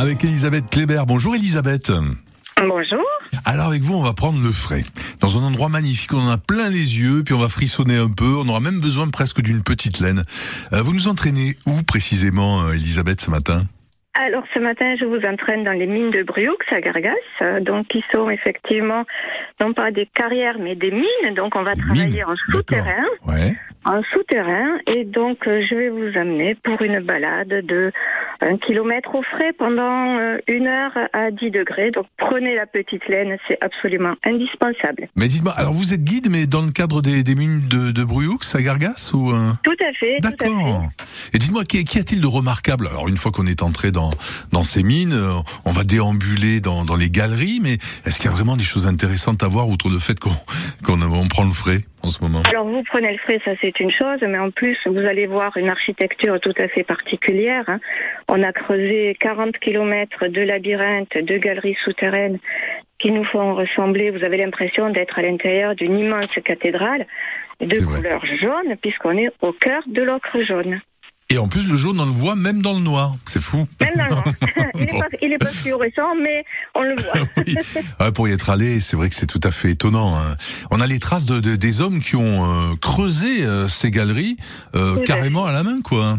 avec Elisabeth Kléber. Bonjour Elisabeth. Bonjour. Alors avec vous, on va prendre le frais. Dans un endroit magnifique, on en a plein les yeux, puis on va frissonner un peu. On aura même besoin presque d'une petite laine. Euh, vous nous entraînez où précisément, euh, Elisabeth, ce matin? Alors ce matin, je vous entraîne dans les mines de Brioux à Gargas, euh, donc qui sont effectivement non pas des carrières mais des mines. Donc on va Des travailler mines, en souterrain, Ouais. en souterrain, et donc je vais vous amener pour une balade de un kilomètre au frais pendant euh, une heure à 10 degrés. Donc prenez la petite laine, c'est absolument indispensable. Mais dites-moi, alors vous êtes guide, mais dans le cadre des, des mines de, de à Gargas ou euh Tout à fait. D'accord. Et dites-moi, qu'y a-t-il de remarquable? Alors, une fois qu'on est entré dans dans ces mines, euh, on va déambuler dans, dans les galeries, mais est-ce qu'il y a vraiment des choses intéressantes à voir outre le fait qu'on qu'on on prend le frais en ce moment? Alors vous prenez le frais, ça c'est une chose, mais en plus vous allez voir une architecture tout à fait particulière. hein. On a creusé 40 kilomètres de labyrinthes, de galeries souterraines qui nous font ressembler, vous avez l'impression d'être à l'intérieur d'une immense cathédrale de vrai. couleur jaune, puisqu'on est au cœur de l'ocre jaune. Et en plus, le jaune, on le voit même dans le noir. C'est fou. Même dans le noir. il n'est Bon. pas, pas fluorescent, mais on le voit. Oui. Ouais, pour y être allé, c'est vrai que c'est tout à fait étonnant. hein. On a les traces de, de- des hommes qui ont euh, creusé euh, ces galeries euh, carrément à la main, quoi.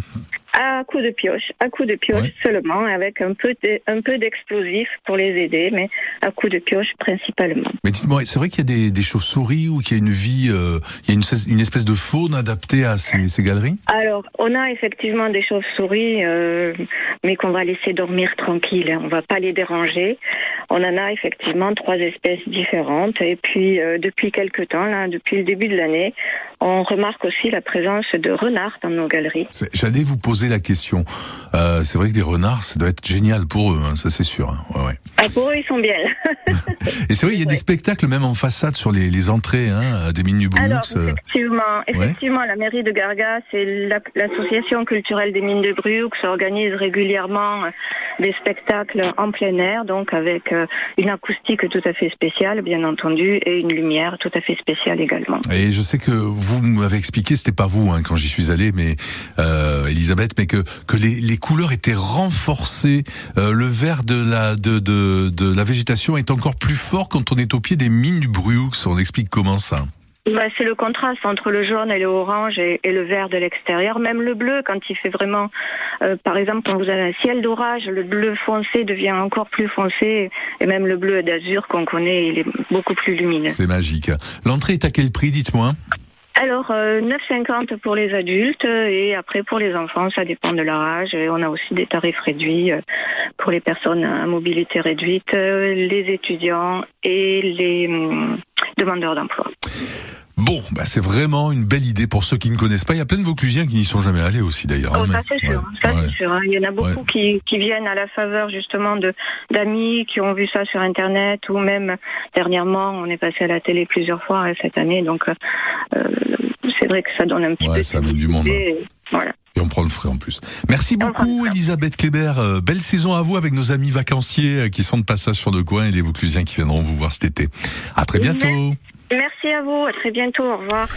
À coup de pioche, à coup de pioche Ouais. seulement, avec un peu de- un peu d'explosif pour les aider, mais à coup de pioche principalement. Mais dites-moi, c'est vrai qu'il y a des, des chauves-souris ou qu'il y a une vie, euh, il y a une, une espèce de faune adaptée à ces, ces galeries? Alors, on a effectivement des chauves-souris, euh, mais qu'on va laisser dormir tranquille. hein. On va pas les déranger. On en a effectivement trois espèces différentes. Et puis, euh, depuis quelque temps, là, depuis le début de l'année, on remarque aussi la présence de renards dans nos galeries. J'allais vous poser la question. Euh, c'est vrai que des renards, ça doit être génial pour eux, hein, ça c'est sûr. hein. Ouais, ouais. Ah, pour eux, ils sont bien. Et c'est vrai, il y a des spectacles même en façade sur les, les entrées hein, des mines du Brux. Alors, euh. effectivement, effectivement, la mairie de Gargas et la- l'association culturelle des mines de Brux organise régulièrement euh, des spectacles en plein air, donc avec euh, une acoustique tout à fait spéciale, bien entendu, et une lumière tout à fait spéciale également. Et je sais que vous m'avez expliqué, c'était pas vous hein, quand j'y suis allé, mais euh, Elisabeth, mais que que les, les couleurs étaient renforcées, euh, le vert de la de, de de la végétation est encore plus fort quand on est au pied des mines du Brux. On explique comment ça Bah, c'est le contraste entre le jaune et le orange et, et le vert de l'extérieur. Même le bleu, quand il fait vraiment, euh, par exemple, quand vous avez un ciel d'orage, le bleu foncé devient encore plus foncé. Et même le bleu d'azur qu'on connaît, il est beaucoup plus lumineux. C'est magique. L'entrée est à quel prix, dites-moi? Alors, euh, 9,50 pour les adultes euh, et après pour les enfants, ça dépend de leur âge. Et on a aussi des tarifs réduits euh, pour les personnes à mobilité réduite, euh, les étudiants et les hum, demandeurs d'emploi. Bon, bah c'est vraiment une belle idée pour ceux qui ne connaissent pas. Il y a plein de Vauclusiens qui n'y sont jamais allés aussi d'ailleurs. Oh, hein, ça c'est sûr, ouais, ça ouais. c'est sûr. hein. Il y en a beaucoup qui, qui viennent à la faveur justement de d'amis qui ont vu ça sur internet ou même dernièrement on est passé à la télé plusieurs fois euh, cette année donc euh, euh, c'est vrai que ça donne un petit Ouais, peu ça amène du monde, hein. et Voilà. Et on prend le frais en plus. Merci beaucoup. Elisabeth Kléber. Euh, belle saison à vous avec nos amis vacanciers qui sont de passage sur le coin et les Vauclusiens qui viendront vous voir cet été. À très bientôt. Merci à vous, à très bientôt, au revoir.